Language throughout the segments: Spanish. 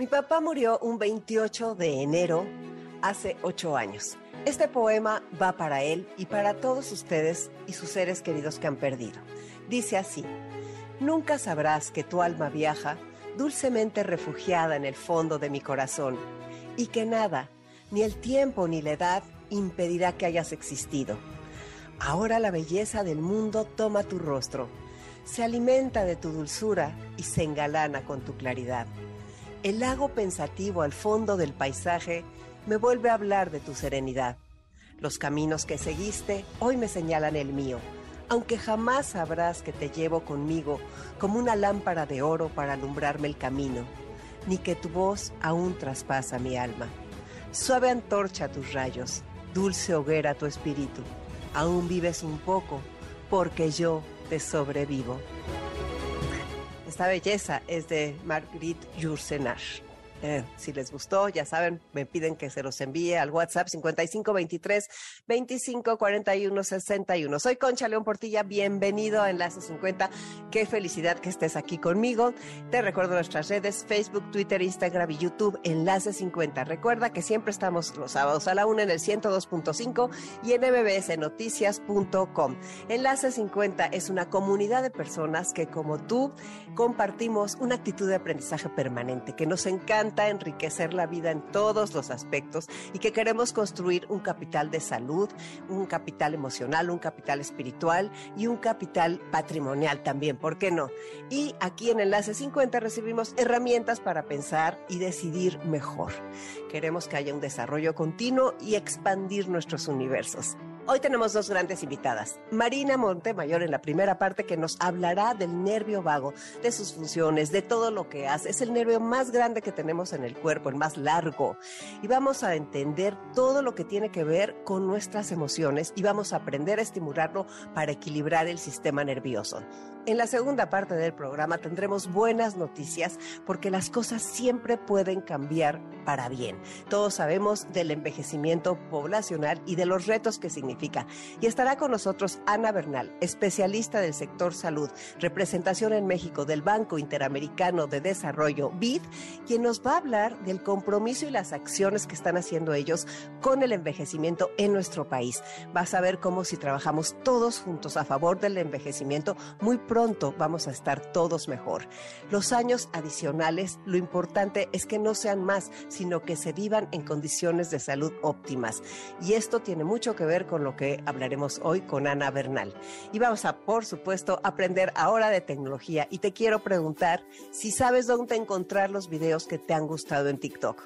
mi papá murió un 28 de enero hace ocho años. Este poema va para él y para todos ustedes y sus seres queridos que han perdido. Dice así, nunca sabrás que tu alma viaja dulcemente refugiada en el fondo de mi corazón y que nada, ni el tiempo ni la edad impedirá que hayas existido. Ahora la belleza del mundo toma tu rostro, se alimenta de tu dulzura y se engalana con tu claridad. El lago pensativo al fondo del paisaje me vuelve a hablar de tu serenidad. Los caminos que seguiste hoy me señalan el mío, aunque jamás sabrás que te llevo conmigo como una lámpara de oro para alumbrarme el camino, ni que tu voz aún traspasa mi alma. Suave antorcha tus rayos, dulce hoguera tu espíritu. Aún vives un poco, porque yo te sobrevivo. Esta belleza es de Marguerite Yourcenar. Eh, si les gustó, ya saben, me piden que se los envíe al WhatsApp 5523 2541 61. Soy Concha León Portilla, bienvenido a Enlace 50. Qué felicidad que estés aquí conmigo. Te recuerdo nuestras redes, Facebook, Twitter, Instagram y YouTube, Enlace 50. Recuerda que siempre estamos los sábados a la una en el 102.5 y en mbsnoticias.com. Enlace 50 es una comunidad de personas que como tú compartimos una actitud de aprendizaje permanente, que nos encanta enriquecer la vida en todos los aspectos y que queremos construir un capital de salud, un capital emocional, un capital espiritual y un capital patrimonial también, ¿por qué no? Y aquí en Enlace 50 recibimos herramientas para pensar y decidir mejor. Queremos que haya un desarrollo continuo y expandir nuestros universos. Hoy tenemos dos grandes invitadas. Marina Montemayor en la primera parte que nos hablará del nervio vago, de sus funciones, de todo lo que hace. Es el nervio más grande que tenemos en el cuerpo, el más largo. Y vamos a entender todo lo que tiene que ver con nuestras emociones y vamos a aprender a estimularlo para equilibrar el sistema nervioso. En la segunda parte del programa tendremos buenas noticias porque las cosas siempre pueden cambiar para bien. Todos sabemos del envejecimiento poblacional y de los retos que significa. Y estará con nosotros Ana Bernal, especialista del sector salud, representación en México del Banco Interamericano de Desarrollo, BID, quien nos va a hablar del compromiso y las acciones que están haciendo ellos con el envejecimiento en nuestro país. Vas a ver cómo si trabajamos todos juntos a favor del envejecimiento, muy pronto vamos a estar todos mejor. Los años adicionales, lo importante es que no sean más, sino que se vivan en condiciones de salud óptimas. Y esto tiene mucho que ver con lo que hablaremos hoy con Ana Bernal. Y vamos a, por supuesto, aprender ahora de tecnología. Y te quiero preguntar si sabes dónde encontrar los videos que te han gustado en TikTok.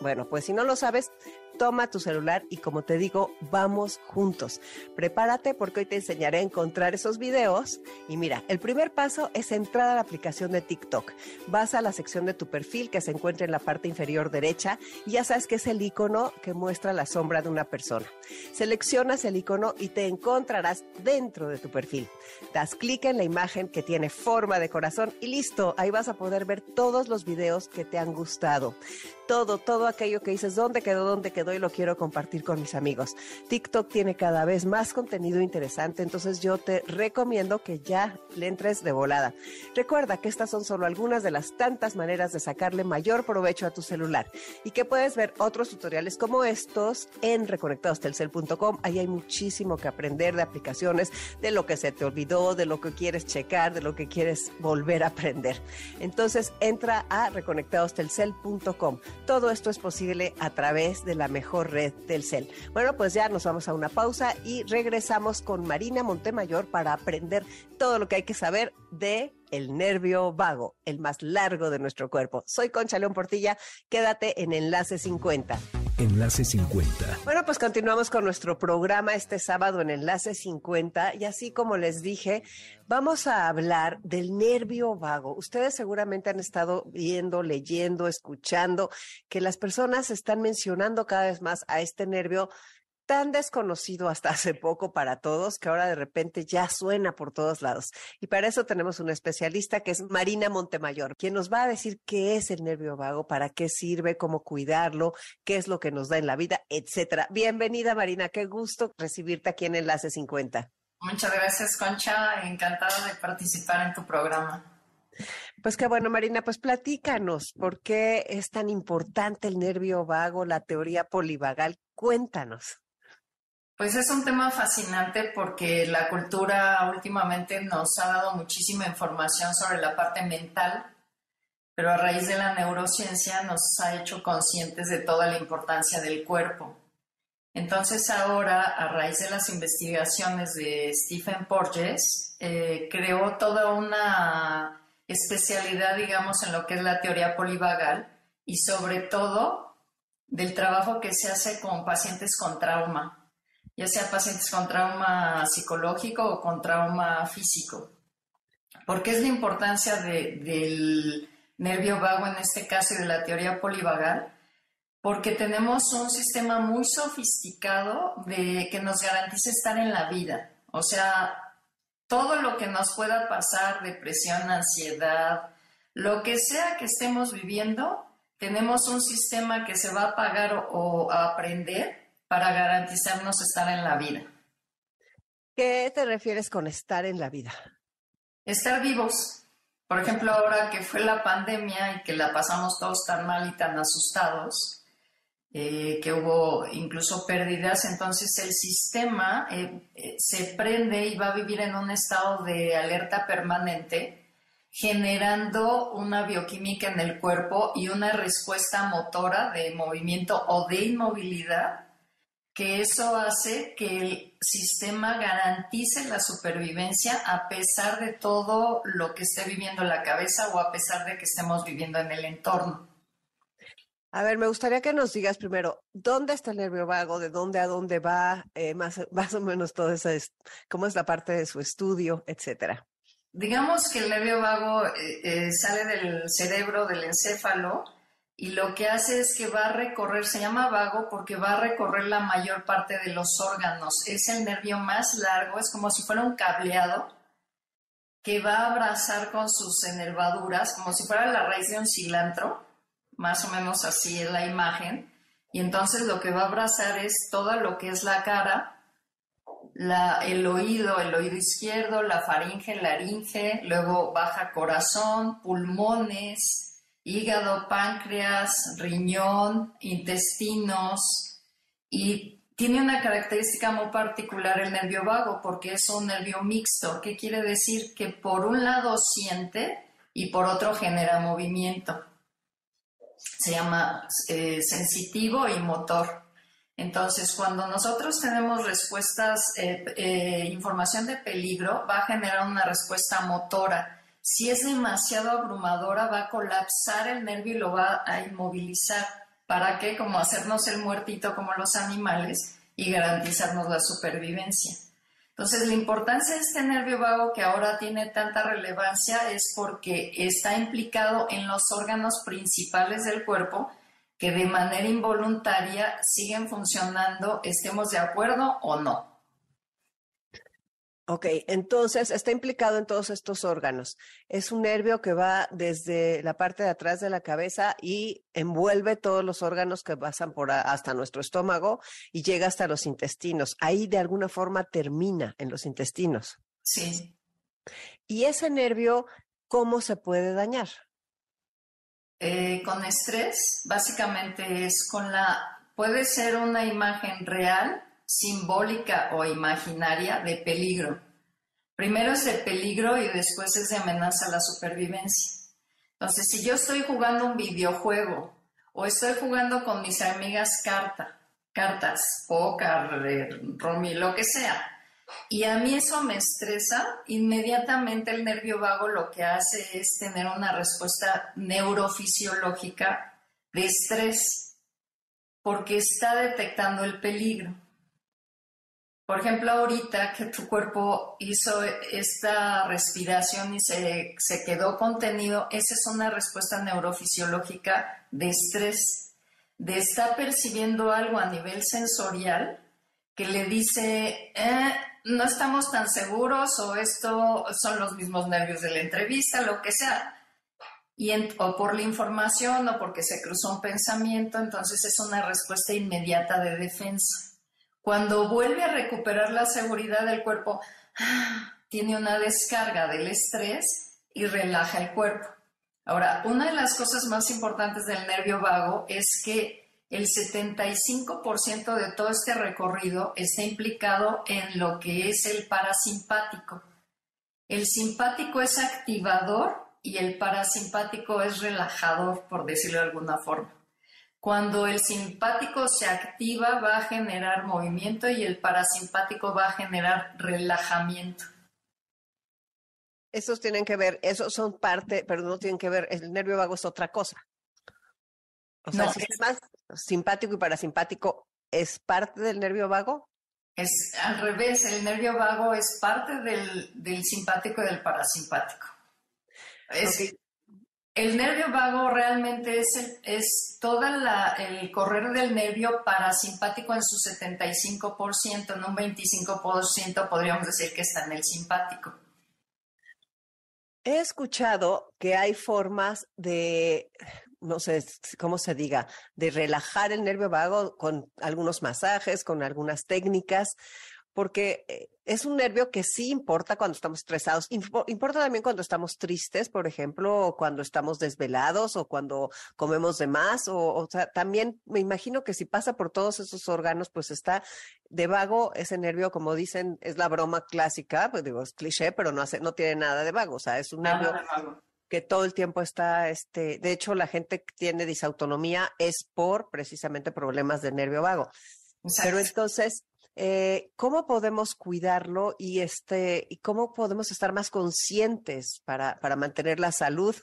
Bueno, pues si no lo sabes, toma tu celular y como te digo, vamos juntos. Prepárate porque hoy te enseñaré a encontrar esos videos. Y mira, el primer paso es entrar a la aplicación de TikTok. Vas a la sección de tu perfil que se encuentra en la parte inferior derecha y ya sabes que es el icono que muestra la sombra de una persona. Seleccionas el icono y te encontrarás dentro de tu perfil. Das clic en la imagen que tiene forma de corazón y listo, ahí vas a poder ver todos los videos que te han gustado. Todo, todo aquello que dices, ¿dónde quedó? ¿Dónde quedó? Y lo quiero compartir con mis amigos. TikTok tiene cada vez más contenido interesante, entonces yo te recomiendo que ya le entres de volada. Recuerda que estas son solo algunas de las tantas maneras de sacarle mayor provecho a tu celular y que puedes ver otros tutoriales como estos en reconectadostelcel.com. Ahí hay muchísimo que aprender de aplicaciones, de lo que se te olvidó, de lo que quieres checar, de lo que quieres volver a aprender. Entonces entra a reconectadostelcel.com. Todo esto es posible a través de la mejor red del CEL. Bueno, pues ya nos vamos a una pausa y regresamos con Marina Montemayor para aprender todo lo que hay que saber de el nervio vago, el más largo de nuestro cuerpo. Soy Concha León Portilla, quédate en Enlace 50. Enlace 50. Bueno, pues continuamos con nuestro programa este sábado en Enlace 50 y así como les dije, vamos a hablar del nervio vago. Ustedes seguramente han estado viendo, leyendo, escuchando que las personas están mencionando cada vez más a este nervio tan desconocido hasta hace poco para todos que ahora de repente ya suena por todos lados. Y para eso tenemos una especialista que es Marina Montemayor, quien nos va a decir qué es el nervio vago, para qué sirve, cómo cuidarlo, qué es lo que nos da en la vida, etcétera. Bienvenida Marina, qué gusto recibirte aquí en Enlace 50. Muchas gracias, Concha. Encantada de participar en tu programa. Pues qué bueno, Marina, pues platícanos, ¿por qué es tan importante el nervio vago, la teoría polivagal? Cuéntanos. Pues es un tema fascinante porque la cultura últimamente nos ha dado muchísima información sobre la parte mental, pero a raíz de la neurociencia nos ha hecho conscientes de toda la importancia del cuerpo. Entonces ahora, a raíz de las investigaciones de Stephen Porges, eh, creó toda una especialidad, digamos, en lo que es la teoría polivagal y sobre todo del trabajo que se hace con pacientes con trauma ya sea pacientes con trauma psicológico o con trauma físico. ¿Por qué es la importancia del nervio vago en este caso y de la teoría polivagal? Porque tenemos un sistema muy sofisticado de, que nos garantiza estar en la vida. O sea, todo lo que nos pueda pasar, depresión, ansiedad, lo que sea que estemos viviendo, tenemos un sistema que se va a pagar o a aprender para garantizarnos estar en la vida. ¿Qué te refieres con estar en la vida? Estar vivos. Por ejemplo, ahora que fue la pandemia y que la pasamos todos tan mal y tan asustados, eh, que hubo incluso pérdidas, entonces el sistema eh, eh, se prende y va a vivir en un estado de alerta permanente, generando una bioquímica en el cuerpo y una respuesta motora de movimiento o de inmovilidad que eso hace que el sistema garantice la supervivencia a pesar de todo lo que esté viviendo la cabeza o a pesar de que estemos viviendo en el entorno. A ver, me gustaría que nos digas primero, ¿dónde está el nervio vago? ¿De dónde a dónde va? Eh, más, más o menos todo eso, es, cómo es la parte de su estudio, etcétera. Digamos que el nervio vago eh, eh, sale del cerebro, del encéfalo, y lo que hace es que va a recorrer, se llama vago porque va a recorrer la mayor parte de los órganos. Es el nervio más largo, es como si fuera un cableado que va a abrazar con sus enervaduras, como si fuera la raíz de un cilantro, más o menos así es la imagen. Y entonces lo que va a abrazar es todo lo que es la cara, el oído, el oído izquierdo, la faringe, laringe, luego baja corazón, pulmones, hígado, páncreas, riñón, intestinos y tiene una característica muy particular el nervio vago porque es un nervio mixto. ¿Qué quiere decir? Que por un lado siente y por otro genera movimiento. Se llama eh, sensitivo y motor. Entonces, cuando nosotros tenemos respuestas, eh, eh, información de peligro, va a generar una respuesta motora si es demasiado abrumadora, va a colapsar el nervio y lo va a inmovilizar. ¿Para qué? Como hacernos el muertito como los animales y garantizarnos la supervivencia. Entonces, la importancia de este nervio vago que ahora tiene tanta relevancia es porque está implicado en los órganos principales del cuerpo que de manera involuntaria siguen funcionando, estemos de acuerdo o no. Ok, entonces está implicado en todos estos órganos. Es un nervio que va desde la parte de atrás de la cabeza y envuelve todos los órganos que pasan por hasta nuestro estómago y llega hasta los intestinos. Ahí de alguna forma termina en los intestinos. Sí. ¿Y ese nervio cómo se puede dañar? Eh, con estrés, básicamente es con la, puede ser una imagen real simbólica o imaginaria de peligro. Primero es de peligro y después es de amenaza a la supervivencia. Entonces, si yo estoy jugando un videojuego o estoy jugando con mis amigas carta, cartas, póker, romy, lo que sea, y a mí eso me estresa, inmediatamente el nervio vago lo que hace es tener una respuesta neurofisiológica de estrés porque está detectando el peligro. Por ejemplo, ahorita que tu cuerpo hizo esta respiración y se, se, quedó contenido, esa es una respuesta neurofisiológica de estrés, de estar percibiendo algo a nivel sensorial que le dice, eh, no estamos tan seguros o esto son los mismos nervios de la entrevista, lo que sea. Y o por la información o porque se cruzó un pensamiento, entonces es una respuesta inmediata de defensa. Cuando vuelve a recuperar la seguridad del cuerpo, tiene una descarga del estrés y relaja el cuerpo. Ahora, una de las cosas más importantes del nervio vago es que el 75% de todo este recorrido está implicado en lo que es el parasimpático. El simpático es activador y el parasimpático es relajador, por decirlo de alguna forma. Cuando el simpático se activa va a generar movimiento y el parasimpático va a generar relajamiento. Esos tienen que ver, esos son parte, pero no tienen que ver, el nervio vago es otra cosa. O sea, el sistema simpático y parasimpático es parte del nervio vago. Es al revés, el nervio vago es parte del, simpático y del parasimpático. El nervio vago realmente es, es todo el correr del nervio parasimpático en su 75%, en un 25% podríamos decir que está en el simpático. He escuchado que hay formas de, no sé cómo se diga, de relajar el nervio vago con algunos masajes, con algunas técnicas, porque eh, es un nervio que sí importa cuando estamos estresados, importa también cuando estamos tristes, por ejemplo, o cuando estamos desvelados o cuando comemos de más, o, o sea, también me imagino que si pasa por todos esos órganos, pues está de vago ese nervio, como dicen, es la broma clásica, pues digo, es cliché, pero no hace, no tiene nada de vago, o sea, es un nervio que todo el tiempo está, este, de hecho, la gente que tiene disautonomía es por precisamente problemas de nervio vago. Pero entonces, eh, ¿Cómo podemos cuidarlo y, este, y cómo podemos estar más conscientes para, para mantener la salud?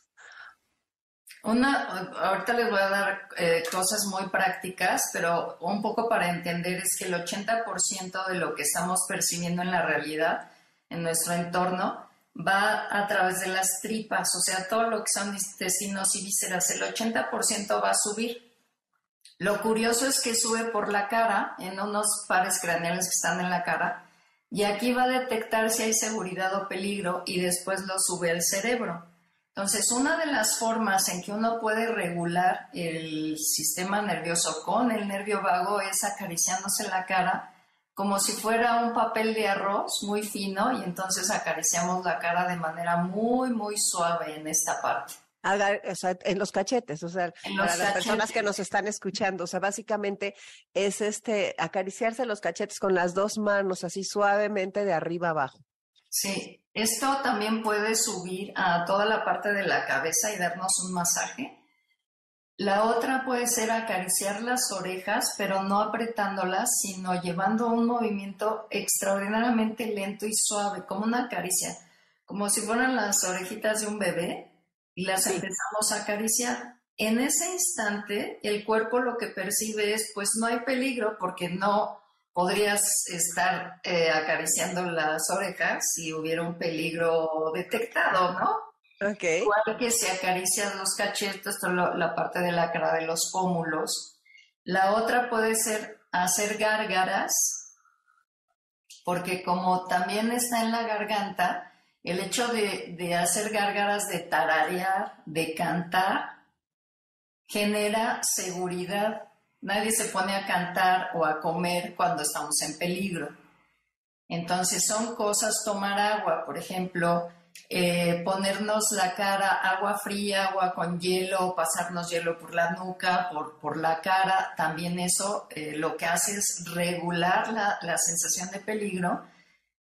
Una, ahorita les voy a dar eh, cosas muy prácticas, pero un poco para entender es que el 80% de lo que estamos percibiendo en la realidad, en nuestro entorno, va a través de las tripas, o sea, todo lo que son intestinos y vísceras, el 80% va a subir. Lo curioso es que sube por la cara, en unos pares craneales que están en la cara, y aquí va a detectar si hay seguridad o peligro y después lo sube al cerebro. Entonces, una de las formas en que uno puede regular el sistema nervioso con el nervio vago es acariciándose la cara como si fuera un papel de arroz muy fino y entonces acariciamos la cara de manera muy, muy suave en esta parte en los cachetes, o sea, para las personas que nos están escuchando, o sea, básicamente es este acariciarse los cachetes con las dos manos así suavemente de arriba abajo. Sí, esto también puede subir a toda la parte de la cabeza y darnos un masaje. La otra puede ser acariciar las orejas, pero no apretándolas, sino llevando un movimiento extraordinariamente lento y suave, como una caricia, como si fueran las orejitas de un bebé, y las empezamos a acariciar. En ese instante, el cuerpo lo que percibe es, pues no hay peligro porque no podrías estar eh, acariciando las orejas si hubiera un peligro detectado, ¿no? Okay. Igual que si acaricias los cachetes, la, la parte de la cara de los pómulos. La otra puede ser hacer gárgaras, porque como también está en la garganta, el hecho de, hacer gárgaras, de tararear, de cantar, genera seguridad. Nadie se pone a cantar o a comer cuando estamos en peligro. Entonces son cosas, tomar agua, por ejemplo, eh, ponernos la cara agua fría, agua con hielo, pasarnos hielo por la nuca, por, por la cara, también eso eh, lo que hace es regular la, la sensación de peligro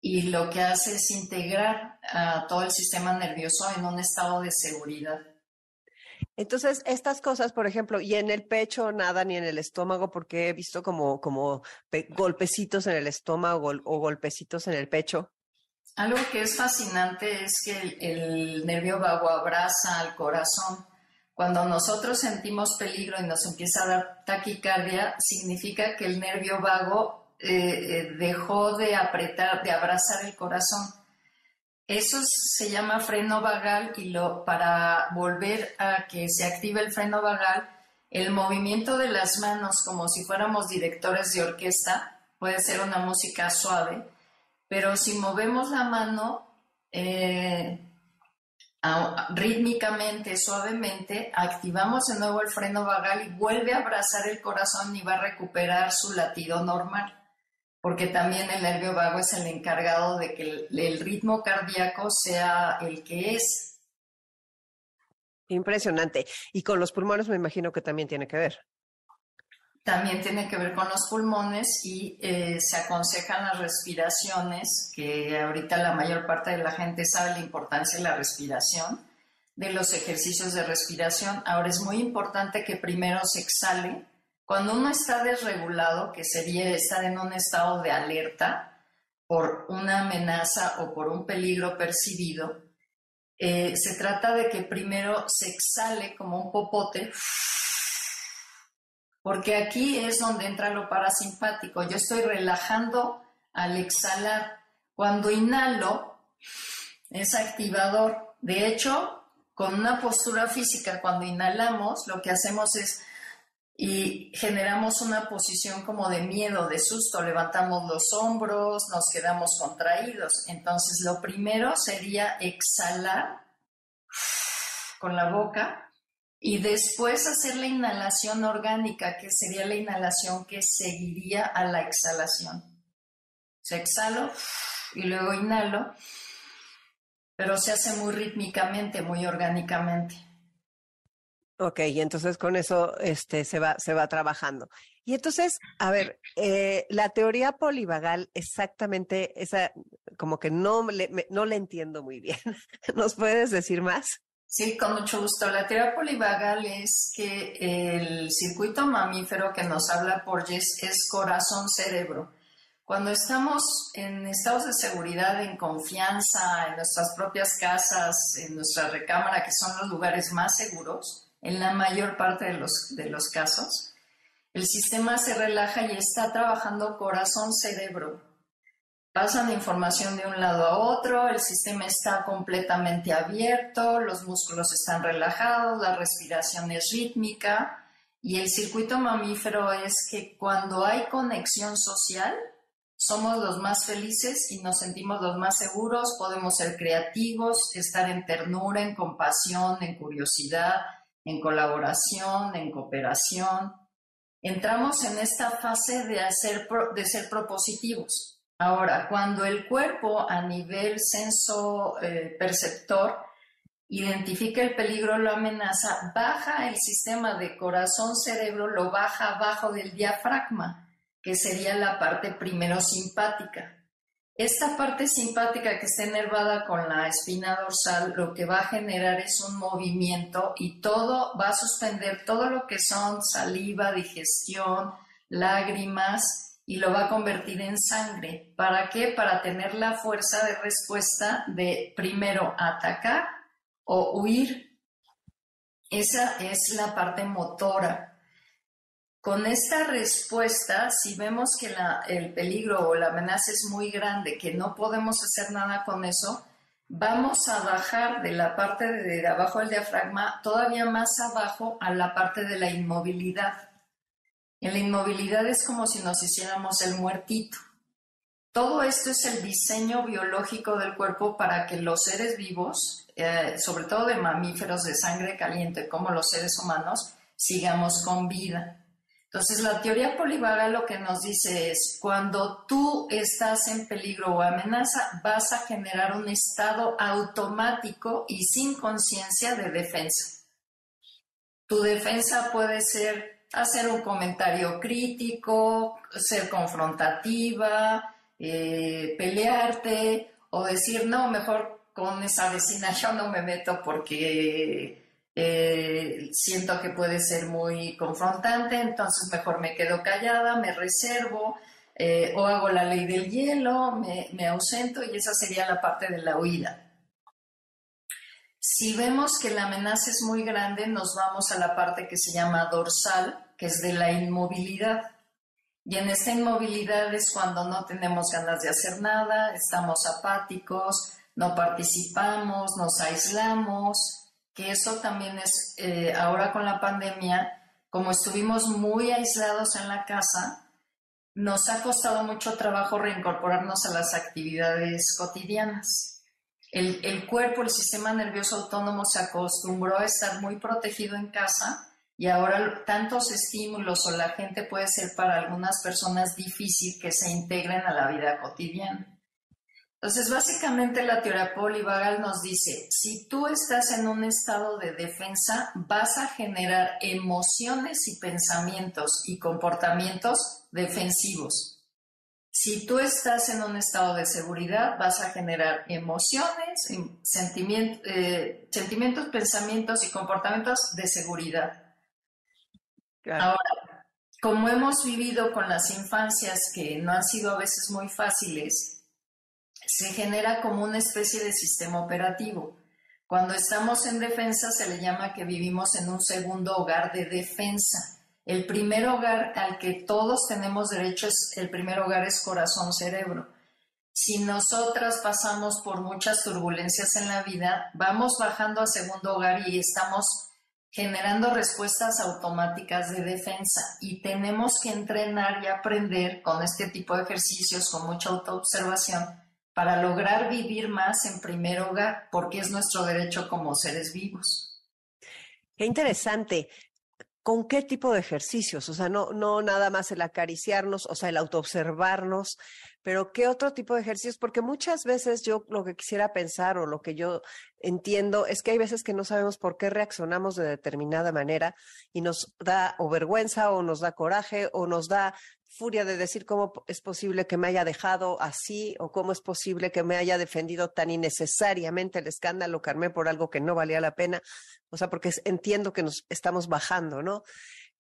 y lo que hace es integrar a todo el sistema nervioso en un estado de seguridad. Entonces, estas cosas, por ejemplo, y en el pecho nada, ni en el estómago, porque he visto como, como golpecitos en el estómago o golpecitos en el pecho. Algo que es fascinante es que el, el nervio vago abraza al corazón. Cuando nosotros sentimos peligro y nos empieza a dar taquicardia, significa que el nervio vago eh, eh, dejó de apretar, de abrazar el corazón. Eso se llama freno vagal y lo, para volver a que se active el freno vagal, el movimiento de las manos como si fuéramos directores de orquesta, puede ser una música suave, pero si movemos la mano, eh, rítmicamente, suavemente, activamos de nuevo el freno vagal y vuelve a abrazar el corazón y va a recuperar su latido normal, porque también el nervio vago es el encargado de que el, ritmo cardíaco sea el que es. Impresionante. Y con los pulmones me imagino que también tiene que ver también tiene que ver con los pulmones y eh, se aconsejan las respiraciones, que ahorita la mayor parte de la gente sabe la importancia de la respiración, de los ejercicios de respiración. Ahora es muy importante que primero se exhale. Cuando uno está desregulado, que sería estar en un estado de alerta por una amenaza o por un peligro percibido, eh, se trata de que primero se exhale como un popote porque aquí es donde entra lo parasimpático. Yo estoy relajando al exhalar. Cuando inhalo, es activador. De hecho, con una postura física, cuando inhalamos, lo que hacemos es y generamos una posición como de miedo, de susto, levantamos los hombros, nos quedamos contraídos. Entonces, lo primero sería exhalar con la boca y después hacer la inhalación orgánica, que sería la inhalación que seguiría a la exhalación. Se exhalo y luego inhalo, pero se hace muy rítmicamente, muy orgánicamente. Ok, y entonces con eso este, se, va, se va trabajando. Y entonces, a ver, eh, la teoría polivagal, exactamente, esa como que no le, no le entiendo muy bien. ¿Nos puedes decir más? Sí, con mucho gusto. La teoría polivagal es que el circuito mamífero que nos habla Porges es corazón-cerebro. Cuando estamos en estados de seguridad, en confianza, en nuestras propias casas, en nuestra recámara, que son los lugares más seguros, en la mayor parte de los, de los casos, el sistema se relaja y está trabajando corazón-cerebro pasan información de un lado a otro, el sistema está completamente abierto, los músculos están relajados, la respiración es rítmica y el circuito mamífero es que cuando hay conexión social, somos los más felices y nos sentimos los más seguros, podemos ser creativos, estar en ternura, en compasión, en curiosidad, en colaboración, en cooperación. Entramos en esta fase de, hacer, ser propositivos Ahora, cuando el cuerpo a nivel senso eh, perceptor identifica el peligro o la amenaza, baja el sistema de corazón-cerebro, lo baja abajo del diafragma, que sería la parte primero simpática. Esta parte simpática que está enervada con la espina dorsal, lo que va a generar es un movimiento y todo va a suspender todo lo que son saliva, digestión, lágrimas, y lo va a convertir en sangre. ¿Para qué? Para tener la fuerza de respuesta de primero atacar o huir. Esa es la parte motora. Con esta respuesta, si vemos que el peligro o la amenaza es muy grande, que no podemos hacer nada con eso, vamos a bajar de la parte de abajo del diafragma todavía más abajo a la parte de la inmovilidad. En la inmovilidad es como si nos hiciéramos el muertito. Todo esto es el diseño biológico del cuerpo para que los seres vivos, eh, sobre todo de mamíferos de sangre caliente como los seres humanos, sigamos con vida. Entonces, la teoría polivagal lo que nos dice es, cuando tú estás en peligro o amenaza, vas a generar un estado automático y sin conciencia de defensa. Tu defensa puede ser hacer un comentario crítico, ser confrontativa, eh, pelearte o decir, no, mejor con esa vecina yo no me meto porque eh, siento que puede ser muy confrontante, entonces mejor me quedo callada, me reservo. Eh, o hago la ley del hielo, me ausento y esa sería la parte de la huida. Si vemos que la amenaza es muy grande, nos vamos a la parte que se llama dorsal, que es de la inmovilidad. Y en esta inmovilidad es cuando no tenemos ganas de hacer nada, estamos apáticos, no participamos, nos aislamos, que eso también es, eh, ahora con la pandemia, como estuvimos muy aislados en la casa, nos ha costado mucho trabajo reincorporarnos a las actividades cotidianas. El, cuerpo, el sistema nervioso autónomo se acostumbró a estar muy protegido en casa y ahora tantos estímulos o la gente puede ser para algunas personas difícil que se integren a la vida cotidiana. Entonces, básicamente la teoría polivagal nos dice, si tú estás en un estado de defensa, vas a generar emociones y pensamientos y comportamientos defensivos. Si tú estás en un estado de seguridad, vas a generar emociones, eh, sentimientos, pensamientos y comportamientos de seguridad. Ahora, como hemos vivido con las infancias que no han sido a veces muy fáciles, se genera como una especie de sistema operativo. Cuando estamos en defensa se le llama que vivimos en un segundo hogar de defensa. El primer hogar al que todos tenemos derecho es el primer hogar es corazón-cerebro. Si nosotras pasamos por muchas turbulencias en la vida, vamos bajando a segundo hogar y estamos generando respuestas automáticas de defensa y tenemos que entrenar y aprender con este tipo de ejercicios, con mucha autoobservación, para lograr vivir más en primer hogar, porque es nuestro derecho como seres vivos. Qué interesante. ¿Con qué tipo de ejercicios? O sea, no, no nada más el acariciarnos, o sea, el autoobservarnos, pero ¿qué otro tipo de ejercicios? Porque muchas veces yo lo que quisiera pensar o lo que yo entiendo es que hay veces que no sabemos por qué reaccionamos de determinada manera y nos da o vergüenza o nos da coraje o nos da furia de decir cómo es posible que me haya dejado así o cómo es posible que me haya defendido tan innecesariamente el escándalo, Carmen, por algo que no valía la pena. O sea, porque entiendo que nos estamos bajando, ¿no?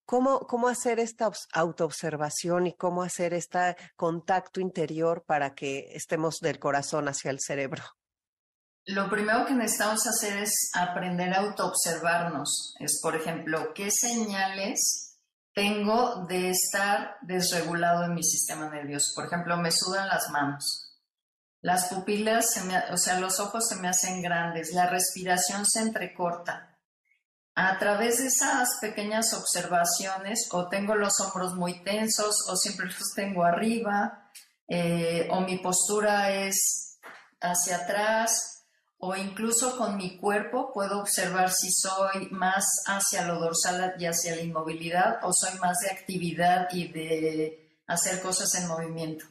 ¿Cómo, cómo hacer esta autoobservación y cómo hacer este contacto interior para que estemos del corazón hacia el cerebro? Lo primero que necesitamos hacer es aprender a autoobservarnos. Es, por ejemplo, qué señales tengo de estar desregulado en mi sistema nervioso. Por ejemplo, me sudan las manos. Las pupilas, se me, o sea, los ojos se me hacen grandes, la respiración se entrecorta. A través de esas pequeñas observaciones, o tengo los hombros muy tensos, o siempre los tengo arriba, eh, o mi postura es hacia atrás, o incluso con mi cuerpo puedo observar si soy más hacia lo dorsal y hacia la inmovilidad o soy más de actividad y de hacer cosas en movimiento.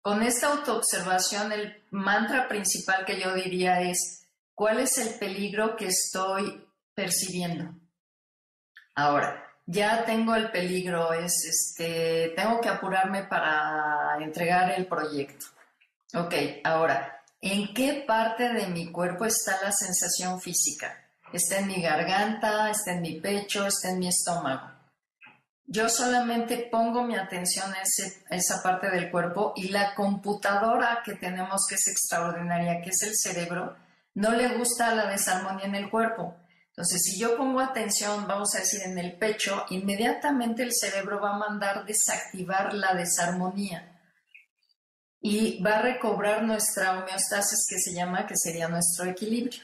Con esta autoobservación, el mantra principal que yo diría es, ¿cuál es el peligro que estoy percibiendo? Ahora, ya tengo el peligro, es este, tengo que apurarme para entregar el proyecto. Ok, ahora, ¿En qué parte de mi cuerpo está la sensación física? ¿Está en mi garganta? ¿Está en mi pecho? ¿Está en mi estómago? Yo solamente pongo mi atención a, esa parte del cuerpo y la computadora que tenemos, que es extraordinaria, que es el cerebro, no le gusta la desarmonía en el cuerpo. Entonces, si yo pongo atención, vamos a decir, en el pecho, inmediatamente el cerebro va a mandar desactivar la desarmonía y va a recobrar nuestra homeostasis que se llama, que sería nuestro equilibrio.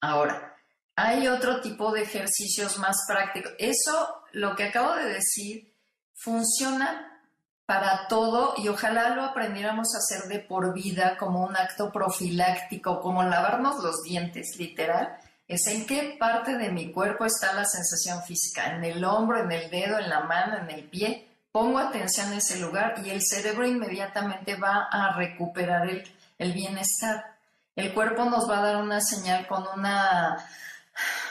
Ahora, hay otro tipo de ejercicios más prácticos. Eso, lo que acabo de decir, funciona para todo y ojalá lo aprendiéramos a hacer de por vida como un acto profiláctico, como lavarnos los dientes, literal. Es en qué parte de mi cuerpo está la sensación física, en el hombro, en el dedo, en la mano, en el pie pongo atención en ese lugar y el cerebro inmediatamente va a recuperar el, bienestar. El cuerpo nos va a dar una señal con una,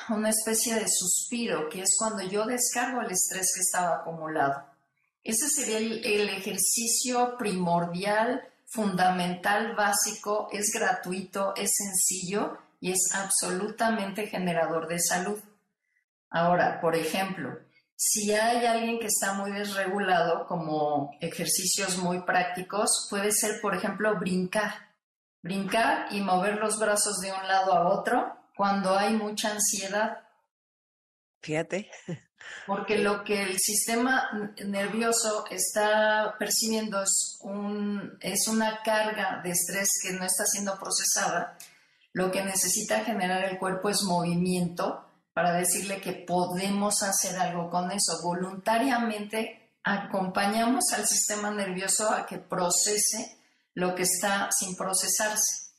una especie de suspiro, que es cuando yo descargo el estrés que estaba acumulado. Ese sería el, el ejercicio primordial, fundamental, básico, es gratuito, es sencillo y es absolutamente generador de salud. Ahora, por ejemplo, si hay alguien que está muy desregulado, como ejercicios muy prácticos, puede ser, por ejemplo, brincar. Brincar y mover los brazos de un lado a otro cuando hay mucha ansiedad. Fíjate. Porque lo que el sistema nervioso está percibiendo es, un, es una carga de estrés que no está siendo procesada. Lo que necesita generar el cuerpo es movimiento para decirle que podemos hacer algo con eso. Voluntariamente acompañamos al sistema nervioso a que procese lo que está sin procesarse.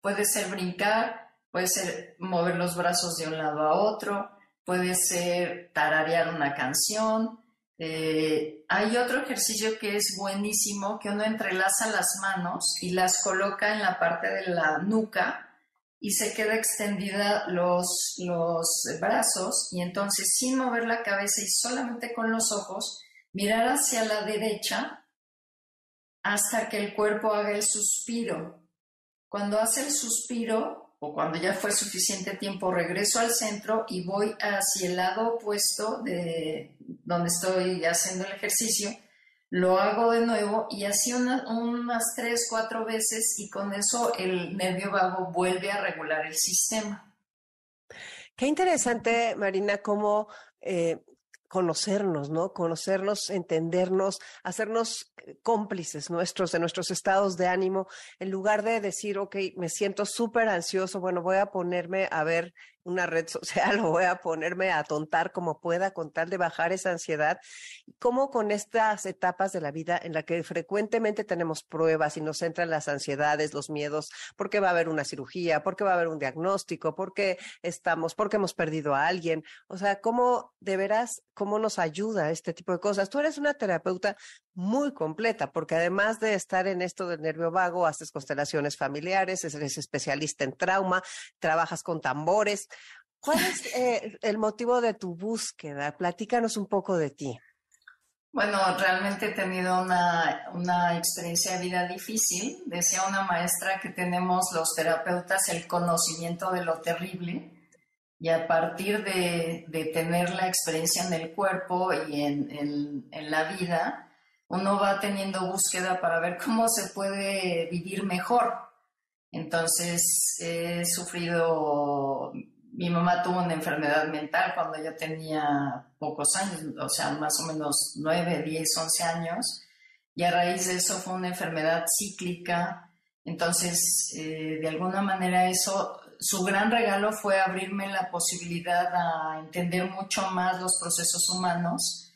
Puede ser brincar, puede ser mover los brazos de un lado a otro, puede ser tararear una canción. Eh, hay otro ejercicio que es buenísimo, que uno entrelaza las manos y las coloca en la parte de la nuca y se queda extendida los, los brazos y entonces sin mover la cabeza y solamente con los ojos, mirar hacia la derecha hasta que el cuerpo haga el suspiro. Cuando hace el suspiro, o cuando ya fue suficiente tiempo, regreso al centro y voy hacia el lado opuesto de donde estoy haciendo el ejercicio, lo hago de nuevo y así unas tres, cuatro veces y con eso el nervio vago vuelve a regular el sistema. Qué interesante, Marina, cómo eh, conocernos, ¿no? Conocernos, entendernos, hacernos cómplices nuestros de nuestros estados de ánimo, en lugar de decir, ok, me siento súper ansioso, bueno, voy a ponerme a ver una red social o voy a ponerme a tontar como pueda con tal de bajar esa ansiedad. Como con estas etapas de la vida en la que frecuentemente tenemos pruebas y nos entran las ansiedades, los miedos, porque va a haber una cirugía, porque va a haber un diagnóstico, porque estamos, porque hemos perdido a alguien. O sea, cómo de veras, cómo nos ayuda este tipo de cosas. Tú eres una terapeuta muy completa, porque además de estar en esto del nervio vago, haces constelaciones familiares, eres especialista en trauma, trabajas con tambores. ¿Cuál es eh, el motivo de tu búsqueda? Platícanos un poco de ti. Bueno, realmente he tenido una, una, experiencia de vida difícil. Decía una maestra que tenemos los terapeutas el conocimiento de lo terrible y a partir de, de tener la experiencia en el cuerpo y en, en, en la vida, uno va teniendo búsqueda para ver cómo se puede vivir mejor. Entonces, he sufrido, mi mamá tuvo una enfermedad mental cuando yo tenía pocos años, o sea, más o menos 9, 10, 11 años, y a raíz de eso fue una enfermedad cíclica. Entonces, eh, de alguna manera eso, su gran regalo fue abrirme la posibilidad a entender mucho más los procesos humanos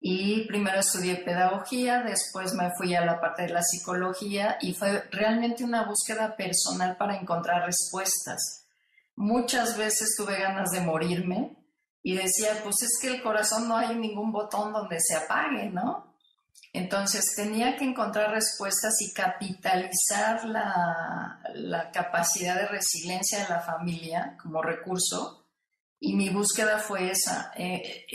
y primero estudié pedagogía, después me fui a la parte de la psicología y fue realmente una búsqueda personal para encontrar respuestas. Muchas veces tuve ganas de morirme y decía, pues es que el corazón no hay ningún botón donde se apague, ¿no? Entonces tenía que encontrar respuestas y capitalizar la, la capacidad de resiliencia de la familia como recurso y mi búsqueda fue esa. Eh,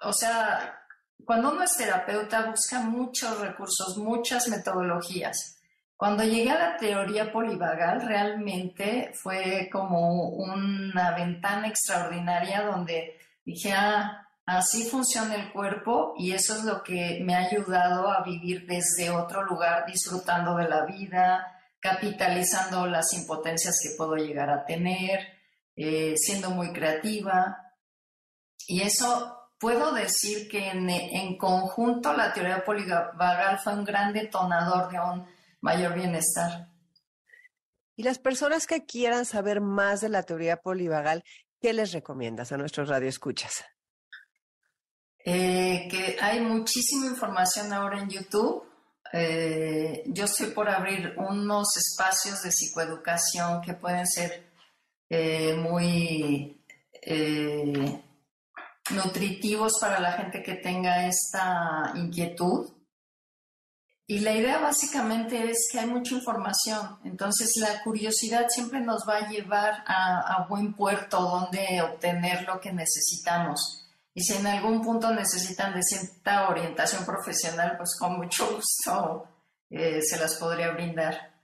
o sea, cuando uno es terapeuta busca muchos recursos, muchas metodologías. Cuando llegué a la teoría polivagal, realmente fue como una ventana extraordinaria donde dije, ah, así funciona el cuerpo y eso es lo que me ha ayudado a vivir desde otro lugar, disfrutando de la vida, capitalizando las impotencias que puedo llegar a tener, eh, siendo muy creativa. Y eso puedo decir que en, conjunto la teoría polivagal fue un gran detonador de un mayor bienestar. Y las personas que quieran saber más de la teoría polivagal, ¿qué les recomiendas a nuestros radioescuchas? Eh, que hay muchísima información ahora en YouTube. Eh, yo estoy por abrir unos espacios de psicoeducación que pueden ser eh, muy nutritivos para la gente que tenga esta inquietud. Y la idea básicamente es que hay mucha información, entonces la curiosidad siempre nos va a llevar a, buen puerto donde obtener lo que necesitamos. Y si en algún punto necesitan de cierta orientación profesional, pues con mucho gusto eh, se las podría brindar.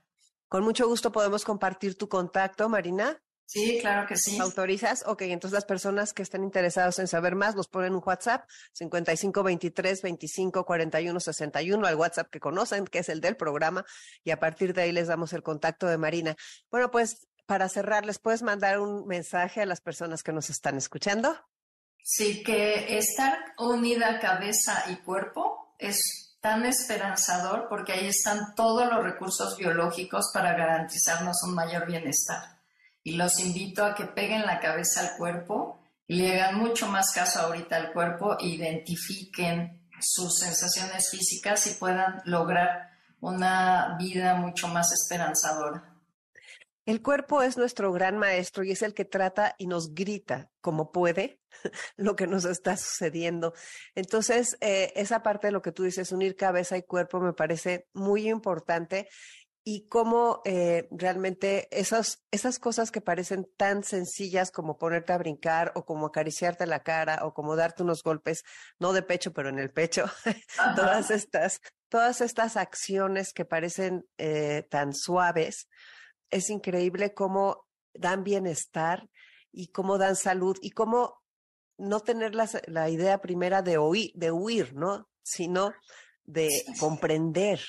Con mucho gusto podemos compartir tu contacto, Marina. Sí, claro que sí. ¿Autorizas? Ok, entonces las personas que estén interesadas en saber más nos ponen un WhatsApp 5523 25 41 61 al WhatsApp que conocen, que es el del programa, y a partir de ahí les damos el contacto de Marina. Bueno, pues para cerrar, ¿les puedes mandar un mensaje a las personas que nos están escuchando? Sí, que estar unida cabeza y cuerpo es tan esperanzador porque ahí están todos los recursos biológicos para garantizarnos un mayor bienestar. Y los invito a que peguen la cabeza al cuerpo y le hagan mucho más caso ahorita al cuerpo, identifiquen sus sensaciones físicas y puedan lograr una vida mucho más esperanzadora. El cuerpo es nuestro gran maestro y es el que trata y nos grita como puede lo que nos está sucediendo. Entonces, eh, esa parte de lo que tú dices, unir cabeza y cuerpo, me parece muy importante y cómo eh, realmente esas, esas cosas que parecen tan sencillas como ponerte a brincar o como acariciarte la cara o como darte unos golpes, no de pecho, pero en el pecho, todas estas, todas estas acciones que parecen eh, tan suaves, es increíble cómo dan bienestar y cómo dan salud y cómo no tener la, la idea primera de, oír, de huir, ¿no? Sino de comprender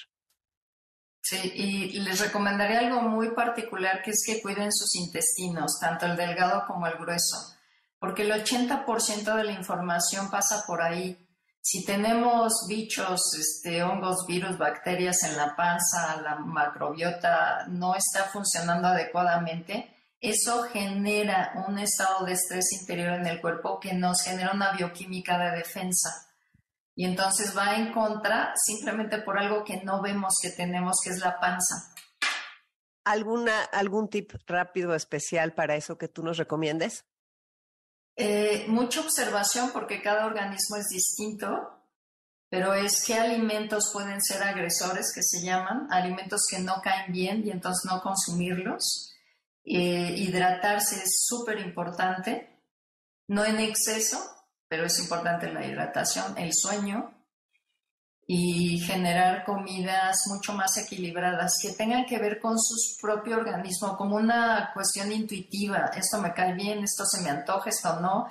Sí, y les recomendaría algo muy particular que es que cuiden sus intestinos, tanto el delgado como el grueso, porque el 80% de la información pasa por ahí. Si tenemos bichos, este, hongos, virus, bacterias en la panza, la macrobiota no está funcionando adecuadamente, eso genera un estado de estrés interior en el cuerpo que nos genera una bioquímica de defensa y entonces va en contra simplemente por algo que no vemos que tenemos, que es la panza. ¿Alguna, ¿Algún tip rápido especial para eso que tú nos recomiendes? Eh, mucha observación porque cada organismo es distinto, pero es qué alimentos pueden ser agresores, que se llaman, alimentos que no caen bien y entonces no consumirlos. Eh, hidratarse es súper importante, no en exceso, pero es importante la hidratación, el sueño y generar comidas mucho más equilibradas que tengan que ver con su propio organismo, como una cuestión intuitiva, esto me cae bien, esto se me antoja, esto no.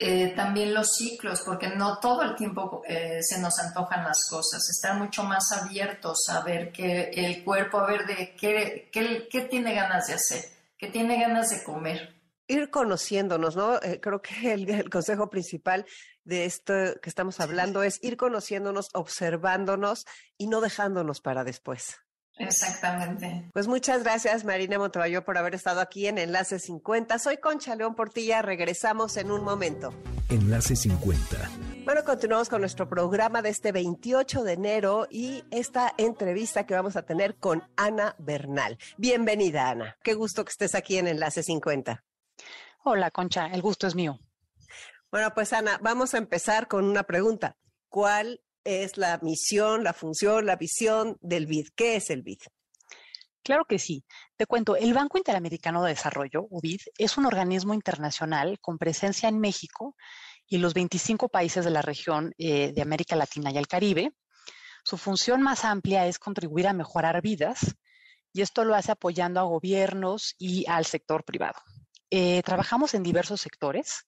Eh, también los ciclos, porque no todo el tiempo eh, se nos antojan las cosas, estar mucho más abiertos a ver que el cuerpo, a ver de qué, qué, qué tiene ganas de hacer, qué tiene ganas de comer ir conociéndonos, ¿no? Eh, creo que el, consejo principal de esto que estamos hablando es ir conociéndonos, observándonos y no dejándonos para después. Exactamente. Pues muchas gracias, Marina Montevallo, por haber estado aquí en Enlace 50. Soy Concha León Portilla, regresamos en un momento. Enlace 50. Bueno, continuamos con nuestro programa de este 28 de enero y esta entrevista que vamos a tener con Ana Bernal. Bienvenida, Ana. Qué gusto que estés aquí en Enlace 50. Hola, Concha, el gusto es mío. Bueno, pues Ana, vamos a empezar con una pregunta. ¿Cuál es la misión, la función, la visión del BID? ¿Qué es el BID? Claro que sí. Te cuento, el Banco Interamericano de Desarrollo, UBID, es un organismo internacional con presencia en México y los 25 países de la región eh, de América Latina y el Caribe. Su función más amplia es contribuir a mejorar vidas y esto lo hace apoyando a gobiernos y al sector privado. Eh, trabajamos en diversos sectores,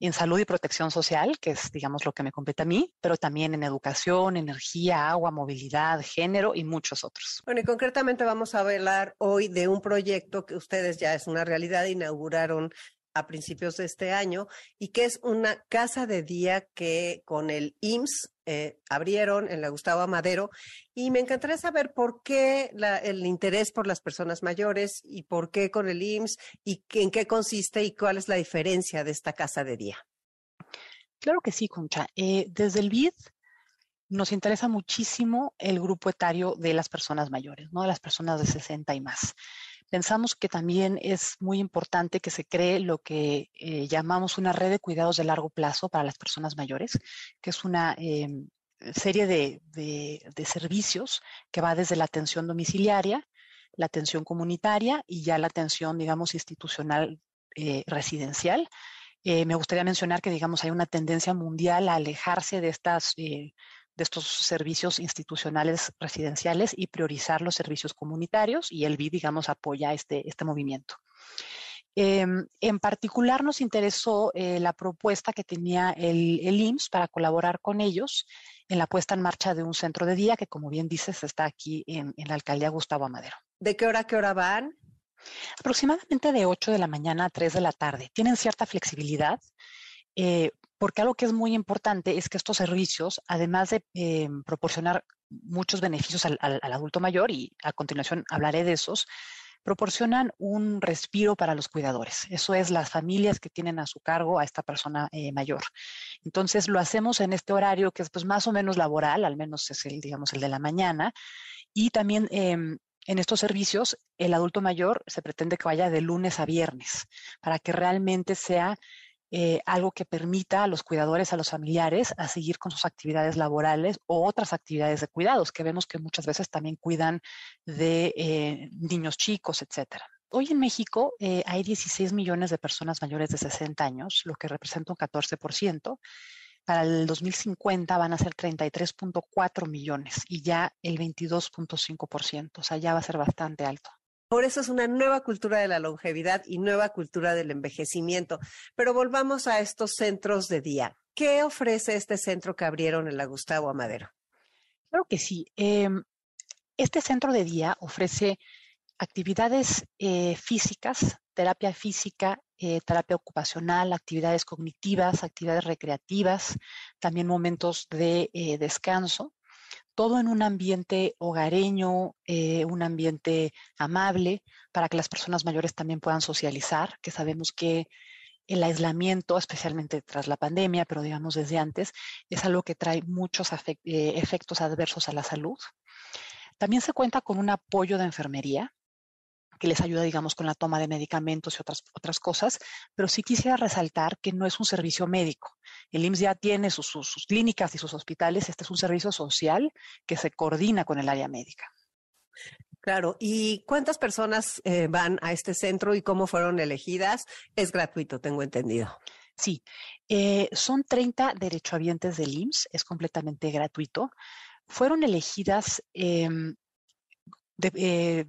en salud y protección social, que es, digamos, lo que me compete a mí, pero también en educación, energía, agua, movilidad, género y muchos otros. Bueno, y concretamente vamos a hablar hoy de un proyecto que ustedes ya es una realidad, inauguraron a principios de este año y que es una casa de día que con el IMSS eh, abrieron en la Gustavo Amadero y me encantaría saber por qué el interés por las personas mayores y por qué con el IMSS y en qué consiste y cuál es la diferencia de esta casa de día. Claro que sí, Concha. Eh, desde el BID nos interesa muchísimo el grupo etario de las personas mayores, ¿no? De las personas de 60 y más pensamos que también es muy importante que se cree lo que eh, llamamos una red de cuidados de largo plazo para las personas mayores, que es una em, serie de, servicios que va desde la atención domiciliaria, la atención comunitaria y ya la atención, digamos, institucional eh, residencial. Eh, me gustaría mencionar que, digamos, hay una tendencia mundial a alejarse de estas de estos servicios institucionales residenciales y priorizar los servicios comunitarios y el BID, digamos, apoya este, este movimiento. Em, en particular nos interesó eh, la propuesta que tenía el, el, IMSS para colaborar con ellos en la puesta en marcha de un centro de día que, como bien dices, está aquí en, en la alcaldía Gustavo Amadero. ¿De qué hora a qué hora van? Aproximadamente de 8 de la mañana a 3 de la tarde. Tienen cierta flexibilidad. Eh, porque algo que es muy importante es que estos servicios, además de eh, proporcionar muchos beneficios al, adulto mayor, y a continuación hablaré de esos, proporcionan un respiro para los cuidadores. Eso es las familias que tienen a su cargo a esta persona eh, mayor. Entonces lo hacemos en este horario que es pues más o menos laboral, al menos es el, digamos, el de la mañana, y también em, en estos servicios, el adulto mayor se pretende que vaya de lunes a viernes para que realmente sea eh, algo que permita a los cuidadores, a los familiares, a seguir con sus actividades laborales o otras actividades de cuidados, que vemos que muchas veces también cuidan de eh, niños chicos, etcétera. Hoy en México eh, hay 16 millones de personas mayores de 60 años, lo que representa un 14%. Para el 2050 van a ser 33.4 millones y ya el 22.5%, o sea, ya va a ser bastante alto. Por eso es una nueva cultura de la longevidad y nueva cultura del envejecimiento. Pero volvamos a estos centros de día. ¿Qué ofrece este centro que abrieron en la Gustavo Amadero? Claro que sí. Em, este centro de día ofrece actividades eh, físicas, terapia física, eh, terapia ocupacional, actividades cognitivas, actividades recreativas, también momentos de eh, descanso todo en un ambiente hogareño, eh, un ambiente amable, para que las personas mayores también puedan socializar, que sabemos que el aislamiento, especialmente tras la pandemia, pero digamos desde antes, es algo que trae muchos eh, efectos adversos a la salud. También se cuenta con un apoyo de enfermería, que les ayuda, digamos, con la toma de medicamentos y otras, otras cosas, pero sí quisiera resaltar que no es un servicio médico. El IMSS ya tiene sus, clínicas y sus hospitales, este es un servicio social que se coordina con el área médica. Claro, ¿y cuántas personas eh, van a este centro y cómo fueron elegidas? Es gratuito, tengo entendido. Sí, eh, son 30 derechohabientes del IMSS, es completamente gratuito. Fueron elegidas em, de, eh,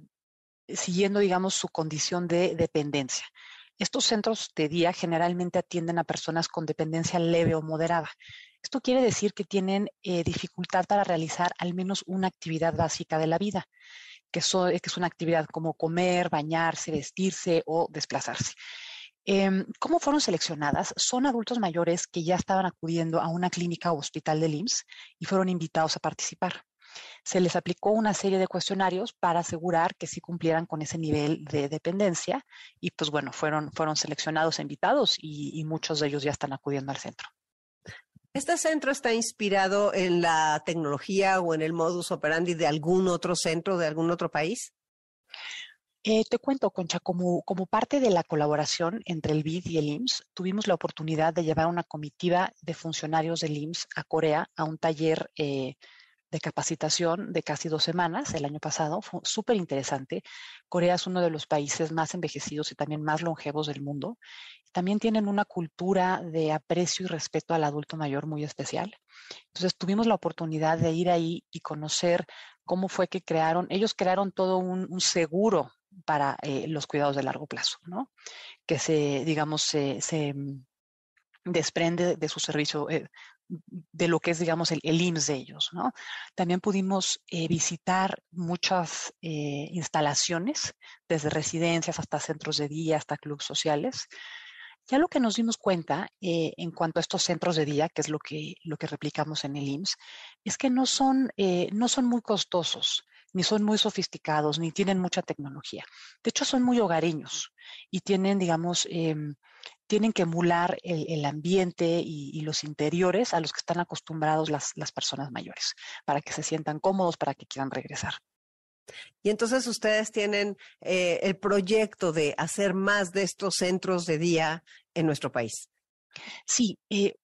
siguiendo, digamos, su condición de dependencia. Estos centros de día generalmente atienden a personas con dependencia leve o moderada. Esto quiere decir que tienen eh, dificultad para realizar al menos una actividad básica de la vida, que, es una actividad como comer, bañarse, vestirse o desplazarse. Em, ¿Cómo fueron seleccionadas? Son adultos mayores que ya estaban acudiendo a una clínica o hospital del IMSS y fueron invitados a participar se les aplicó una serie de cuestionarios para asegurar que sí cumplieran con ese nivel de dependencia y pues bueno, fueron, fueron seleccionados invitados y, y muchos de ellos ya están acudiendo al centro. ¿Este centro está inspirado en la tecnología o en el modus operandi de algún otro centro, de algún otro país? Eh, te cuento, Concha, como, como parte de la colaboración entre el BID y el IMSS, tuvimos la oportunidad de llevar una comitiva de funcionarios del IMSS a Corea a un taller eh, de capacitación de casi dos semanas el año pasado. Fue súper interesante. Corea es uno de los países más envejecidos y también más longevos del mundo. También tienen una cultura de aprecio y respeto al adulto mayor muy especial. Entonces tuvimos la oportunidad de ir ahí y conocer cómo fue que crearon, ellos crearon todo un, seguro para eh, los cuidados de largo plazo, ¿no? Que se, digamos, se, mm, desprende de su servicio, eh, de lo que es, digamos, el, IMSS de ellos. ¿no? También pudimos eh, visitar muchas eh, instalaciones, desde residencias hasta centros de día, hasta clubes sociales. Ya lo que nos dimos cuenta eh, en cuanto a estos centros de día, que es lo que, lo que replicamos en el IMSS, es que no son, no son muy costosos, ni son muy sofisticados, ni tienen mucha tecnología. De hecho, son muy hogareños y tienen, digamos, em, tienen que emular el, ambiente y, los interiores a los que están acostumbrados las, personas mayores, para que se sientan cómodos, para que quieran regresar. Y entonces ustedes tienen eh, el proyecto de hacer más de estos centros de día en nuestro país. Sí, eh,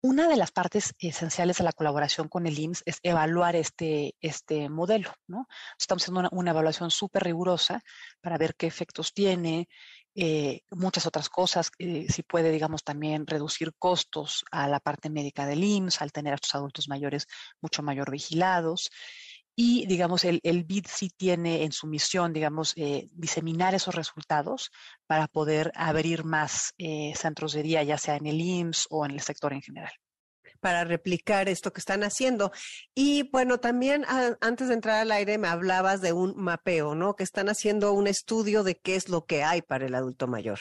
una de las partes esenciales de la colaboración con el IMSS es evaluar este, este modelo, ¿no? Estamos haciendo una, una evaluación súper rigurosa para ver qué efectos tiene, eh, muchas otras cosas, eh, si puede, digamos, también reducir costos a la parte médica del IMSS al tener a estos adultos mayores mucho mayor vigilados. Y, digamos, el, el BID sí tiene en su misión, digamos, eh, diseminar esos resultados para poder abrir más centros de día, ya sea en el IMSS o en el sector en general. Para replicar esto que están haciendo. Y bueno, también antes de entrar al aire me hablabas de un mapeo, ¿no? Que están haciendo un estudio de qué es lo que hay para el adulto mayor.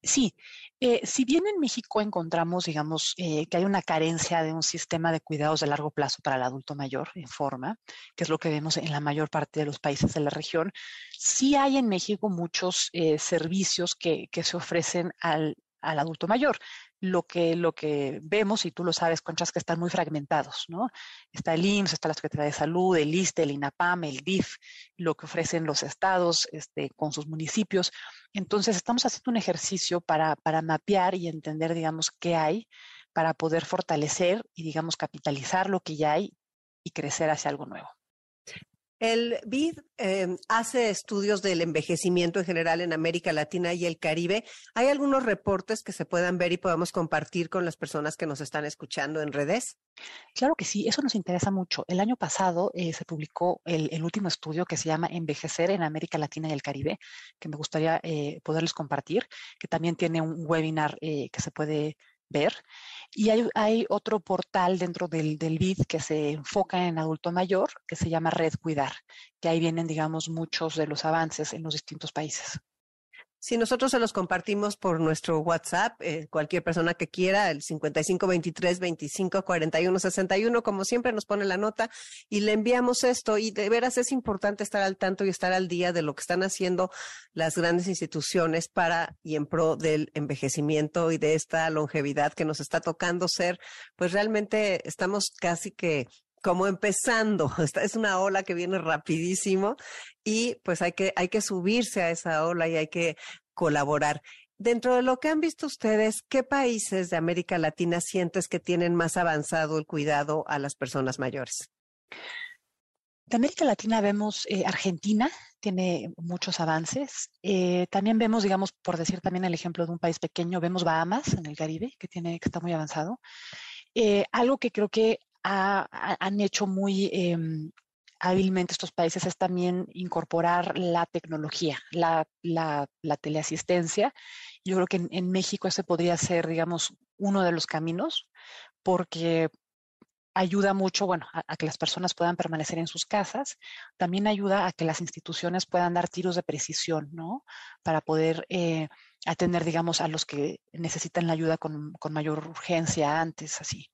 Sí, eh, si bien en México encontramos, digamos, eh, que hay una carencia de un sistema de cuidados de largo plazo para el adulto mayor en forma, que es lo que vemos en la mayor parte de los países de la región, sí hay en México muchos eh, servicios que, que, se ofrecen al, al adulto mayor lo que, lo que vemos, y tú lo sabes, Conchas, que están muy fragmentados, ¿no? Está el IMSS, está la Secretaría de Salud, el ISTE, el INAPAM, el DIF, lo que ofrecen los estados este, con sus municipios. Entonces, estamos haciendo un ejercicio para, para mapear y entender, digamos, qué hay para poder fortalecer y, digamos, capitalizar lo que ya hay y crecer hacia algo nuevo. El BID eh, hace estudios del envejecimiento en general en América Latina y el Caribe. ¿Hay algunos reportes que se puedan ver y podamos compartir con las personas que nos están escuchando en redes? Claro que sí, eso nos interesa mucho. El año pasado eh, se publicó el, el, último estudio que se llama Envejecer en América Latina y el Caribe, que me gustaría eh, poderles compartir, que también tiene un webinar eh, que se puede ver. Y hay, otro portal dentro del, del BID que se enfoca en adulto mayor, que se llama Red Cuidar, que ahí vienen, digamos, muchos de los avances en los distintos países. Si nosotros se los compartimos por nuestro WhatsApp, eh, cualquier persona que quiera, el 55 23 25 41 61, como siempre nos pone la nota y le enviamos esto. Y de veras es importante estar al tanto y estar al día de lo que están haciendo las grandes instituciones para y en pro del envejecimiento y de esta longevidad que nos está tocando ser. Pues realmente estamos casi que como empezando. Esta es una ola que viene rapidísimo y pues hay que, hay que subirse a esa ola y hay que colaborar. Dentro de lo que han visto ustedes, ¿qué países de América Latina sientes que tienen más avanzado el cuidado a las personas mayores? De América Latina vemos eh, Argentina, tiene muchos avances. Eh, también vemos, digamos, por decir también el ejemplo de un país pequeño, vemos Bahamas en el Caribe, que, tiene, que está muy avanzado. Eh, algo que creo que ha, han hecho muy eh, hábilmente estos países es también incorporar la tecnología, la, la, la teleasistencia. Yo creo que en, en, México ese podría ser, digamos, uno de los caminos, porque ayuda mucho, bueno, a, a, que las personas puedan permanecer en sus casas, también ayuda a que las instituciones puedan dar tiros de precisión, ¿no? Para poder eh, atender, digamos, a los que necesitan la ayuda con, con mayor urgencia antes, así.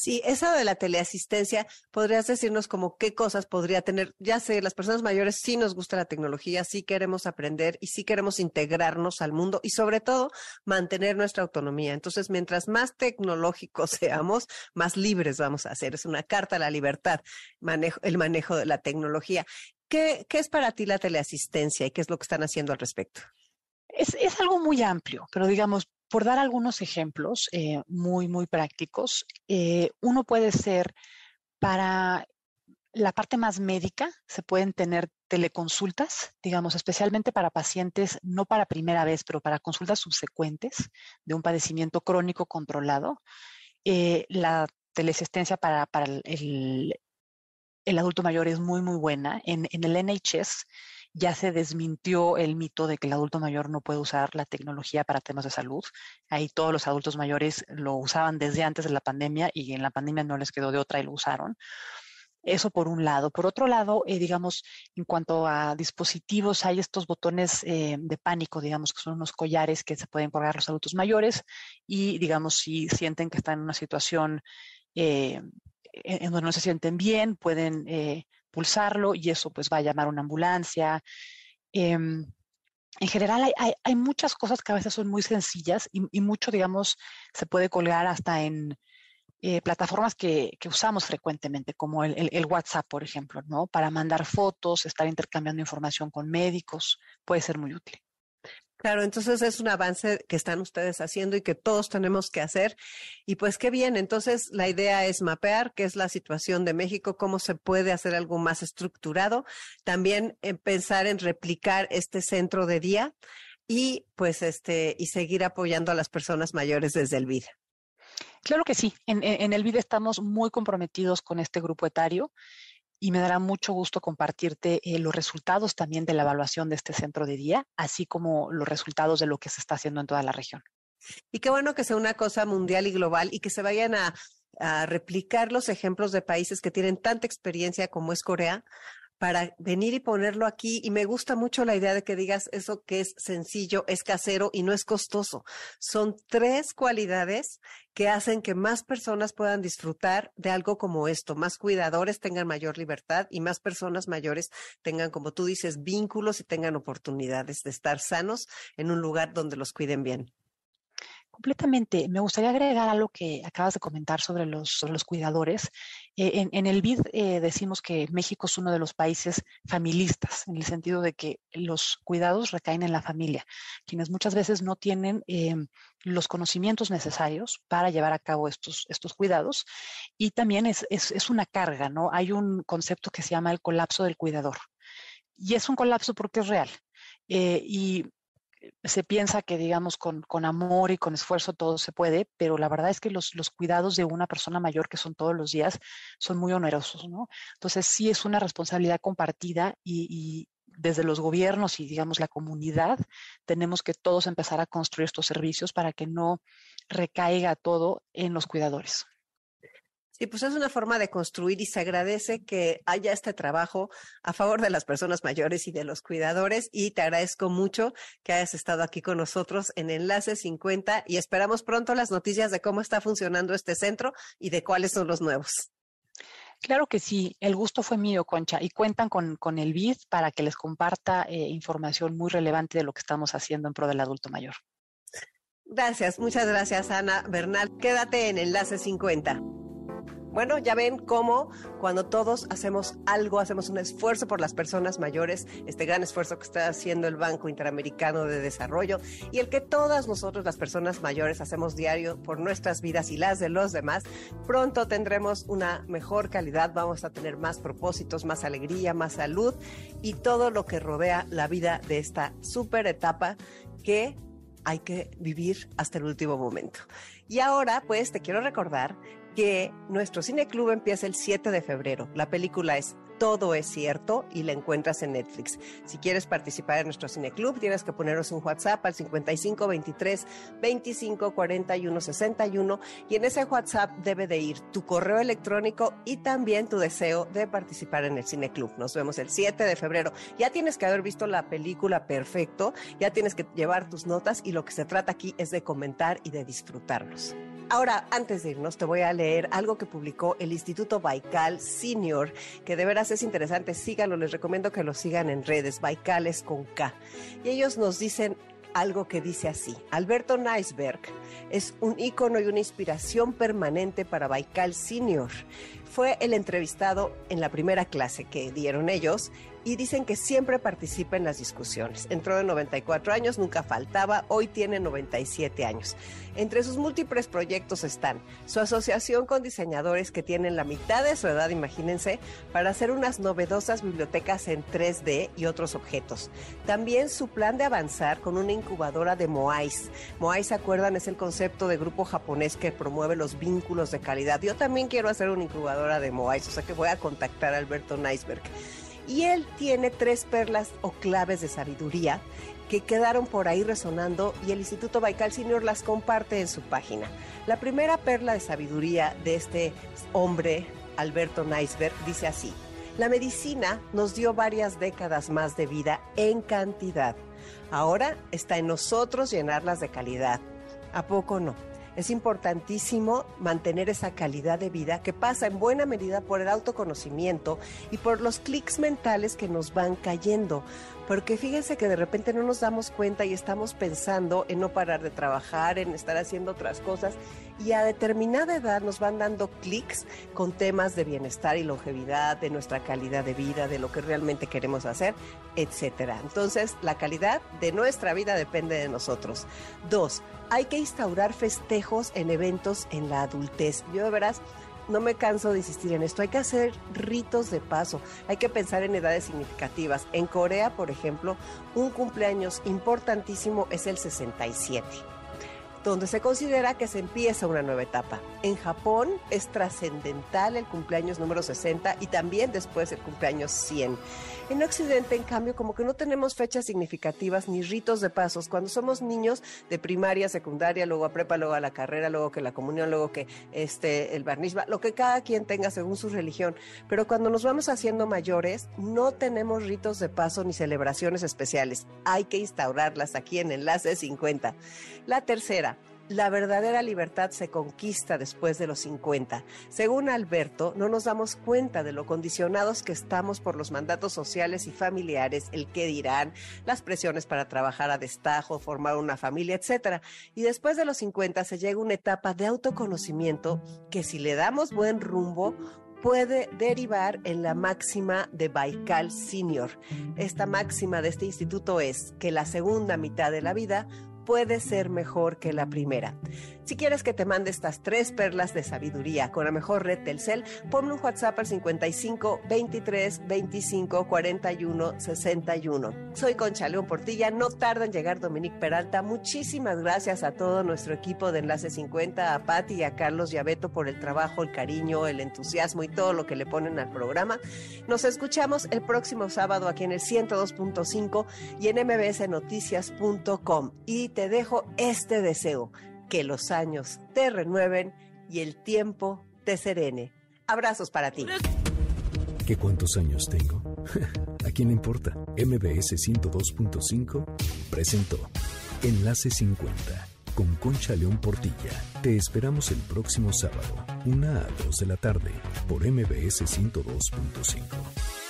Sí, esa de la teleasistencia, ¿podrías decirnos como qué cosas podría tener? Ya sé, las personas mayores sí nos gusta la tecnología, sí queremos aprender y sí queremos integrarnos al mundo y sobre todo mantener nuestra autonomía. Entonces, mientras más tecnológicos seamos, más libres vamos a ser. Es una carta a la libertad, el manejo de la tecnología. ¿Qué, ¿Qué es para ti la teleasistencia y qué es lo que están haciendo al respecto? Es, es algo muy amplio, pero digamos, por dar algunos ejemplos eh, muy, muy prácticos, eh, uno puede ser para la parte más médica, se pueden tener teleconsultas, digamos, especialmente para pacientes, no para primera vez, pero para consultas subsecuentes de un padecimiento crónico controlado. Eh, la teleasistencia para, el, adulto mayor es muy, muy buena. En, en el NHS ya se desmintió el mito de que el adulto mayor no puede usar la tecnología para temas de salud. Ahí todos los adultos mayores lo usaban desde antes de la pandemia y en la pandemia no les quedó de otra y lo usaron. Eso por un lado. Por otro lado, eh, digamos, en cuanto a dispositivos, hay estos botones eh, de pánico, digamos, que son unos collares que se pueden colgar los adultos mayores y, digamos, si sienten que están en una situación eh, en donde no se sienten bien, pueden pulsarlo y eso pues va a llamar una ambulancia. Eh, en general hay, hay, muchas cosas que a veces son muy sencillas y, mucho, digamos, se puede colgar hasta en eh, plataformas que, usamos frecuentemente, como el, el, el, WhatsApp, por ejemplo, ¿no? Para mandar fotos, estar intercambiando información con médicos, puede ser muy útil. Claro, entonces es un avance que están ustedes haciendo y que todos tenemos que hacer. Y pues qué bien, entonces la idea es mapear qué es la situación de México, cómo se puede hacer algo más estructurado, también en pensar en replicar este centro de día y pues este y seguir apoyando a las personas mayores desde el vida. Claro que sí, en, en el BID estamos muy comprometidos con este grupo etario y me dará mucho gusto compartirte eh, los resultados también de la evaluación de este centro de día, así como los resultados de lo que se está haciendo en toda la región. Y qué bueno que sea una cosa mundial y global y que se vayan a, a replicar los ejemplos de países que tienen tanta experiencia como es Corea para venir y ponerlo aquí. Y me gusta mucho la idea de que digas eso que es sencillo, es casero y no es costoso. Son tres cualidades que hacen que más personas puedan disfrutar de algo como esto. Más cuidadores tengan mayor libertad y más personas mayores tengan, como tú dices, vínculos y tengan oportunidades de estar sanos en un lugar donde los cuiden bien. Completamente. Me gustaría agregar algo que acabas de comentar sobre los, cuidadores. Eh, en, el BID eh, decimos que México es uno de los países familistas, en el sentido de que los cuidados recaen en la familia, quienes muchas veces no tienen eh, los conocimientos necesarios para llevar a cabo estos, cuidados. Y también es una carga, ¿no? Hay un concepto que se llama el colapso del cuidador. Y es un colapso porque es real. y se piensa que, digamos, con, con, amor y con esfuerzo todo se puede, pero la verdad es que los, los, cuidados de una persona mayor, que son todos los días, son muy onerosos, ¿no? Entonces, sí es una responsabilidad compartida y, y desde los gobiernos y, digamos, la comunidad, tenemos que todos empezar a construir estos servicios para que no recaiga todo en los cuidadores. Sí, pues es una forma de construir y se agradece que haya este trabajo a favor de las personas mayores y de los cuidadores y te agradezco mucho que hayas estado aquí con nosotros en Enlace 50 y esperamos pronto las noticias de cómo está funcionando este centro y de cuáles son los nuevos. Claro que sí, el gusto fue mío, Concha, y cuentan con, con el BID para que les comparta eh, información muy relevante de lo que estamos haciendo en pro del adulto mayor. Gracias, muchas gracias, Ana Bernal. Quédate en Enlace 50. Bueno, ya ven cómo cuando todos hacemos algo, hacemos un esfuerzo por las personas mayores, este gran esfuerzo que está haciendo el Banco Interamericano de Desarrollo y el que todas nosotros, las personas mayores, hacemos diario por nuestras vidas y las de los demás, pronto tendremos una mejor calidad, vamos a tener más propósitos, más alegría, más salud y todo lo que rodea la vida de esta super etapa que hay que vivir hasta el último momento. Y ahora, pues, te quiero recordar que nuestro cine club empieza el 7 de febrero. La película es todo es cierto y la encuentras en Netflix. Si quieres participar en nuestro cine club, tienes que ponernos un WhatsApp al 55 23 25 41 61 y en ese WhatsApp debe de ir tu correo electrónico y también tu deseo de participar en el cine club. Nos vemos el 7 de febrero. Ya tienes que haber visto la película perfecto, ya tienes que llevar tus notas y lo que se trata aquí es de comentar y de disfrutarlos. Ahora, antes de irnos, te voy a leer algo que publicó el Instituto Baikal Senior, que de veras es interesante. Síganlo, les recomiendo que lo sigan en redes, Baikales con K. Y ellos nos dicen algo que dice así. Alberto Neisberg es un ícono y una inspiración permanente para Baikal Senior. Fue el entrevistado en la primera clase que dieron ellos y dicen que siempre participa en las discusiones. Entró de 94 años, nunca faltaba, hoy tiene 97 años. Entre sus múltiples proyectos están su asociación con diseñadores que tienen la mitad de su edad, imagínense, para hacer unas novedosas bibliotecas en 3D y otros objetos. También su plan de avanzar con una incubadora de Moais. Moais, ¿se acuerdan? Es el concepto de grupo japonés que promueve los vínculos de calidad. Yo también quiero hacer una incubadora de Moais, o sea que voy a contactar a Alberto Neisberg. Y él tiene tres perlas o claves de sabiduría que quedaron por ahí resonando y el Instituto Baikal Senior las comparte en su página. La primera perla de sabiduría de este hombre, Alberto Neisberg, dice así, la medicina nos dio varias décadas más de vida en cantidad. Ahora está en nosotros llenarlas de calidad. ¿A poco no? Es importantísimo mantener esa calidad de vida que pasa en buena medida por el autoconocimiento y por los clics mentales que nos van cayendo. Porque fíjense que de repente no nos damos cuenta y estamos pensando en no parar de trabajar, en estar haciendo otras cosas y a determinada edad nos van dando clics con temas de bienestar y longevidad, de nuestra calidad de vida, de lo que realmente queremos hacer, etcétera. Entonces, la calidad de nuestra vida depende de nosotros. Dos, hay que instaurar festejos en eventos en la adultez. Yo de veras no me canso de insistir en esto. Hay que hacer ritos de paso. Hay que pensar en edades significativas. En Corea, por ejemplo, un cumpleaños importantísimo es el 67 donde se considera que se empieza una nueva etapa. En Japón es trascendental el cumpleaños número 60 y también después el cumpleaños 100. En Occidente, en cambio, como que no tenemos fechas significativas ni ritos de pasos. Cuando somos niños de primaria, secundaria, luego a prepa, luego a la carrera, luego que la comunión, luego que este el barnishba, lo que cada quien tenga según su religión. Pero cuando nos vamos haciendo mayores, no tenemos ritos de paso ni celebraciones especiales. Hay que instaurarlas aquí en Enlace 50. La tercera, la verdadera libertad se conquista después de los 50. Según Alberto, no nos damos cuenta de lo condicionados que estamos por los mandatos sociales y familiares, el qué dirán, las presiones para trabajar a destajo, formar una familia, etc. Y después de los 50 se llega una etapa de autoconocimiento que si le damos buen rumbo, puede derivar en la máxima de Baikal Senior. Esta máxima de este instituto es que la segunda mitad de la vida puede ser mejor que la primera. Si quieres que te mande estas tres perlas de sabiduría con la mejor red Telcel, ponme un WhatsApp al 55 23 25 41 61. Soy Concha León Portilla, no tarda en llegar Dominique Peralta. Muchísimas gracias a todo nuestro equipo de Enlace 50, a Patti y a Carlos Yabeto por el trabajo, el cariño, el entusiasmo y todo lo que le ponen al programa. Nos escuchamos el próximo sábado aquí en el 102.5 y en mbsnoticias.com. Y te dejo este deseo que los años te renueven y el tiempo te serene. Abrazos para ti. ¿Qué cuántos años tengo? ¿A quién le importa? MBS 102.5 presentó Enlace 50 con Concha León Portilla. Te esperamos el próximo sábado, una a 2 de la tarde, por MBS 102.5.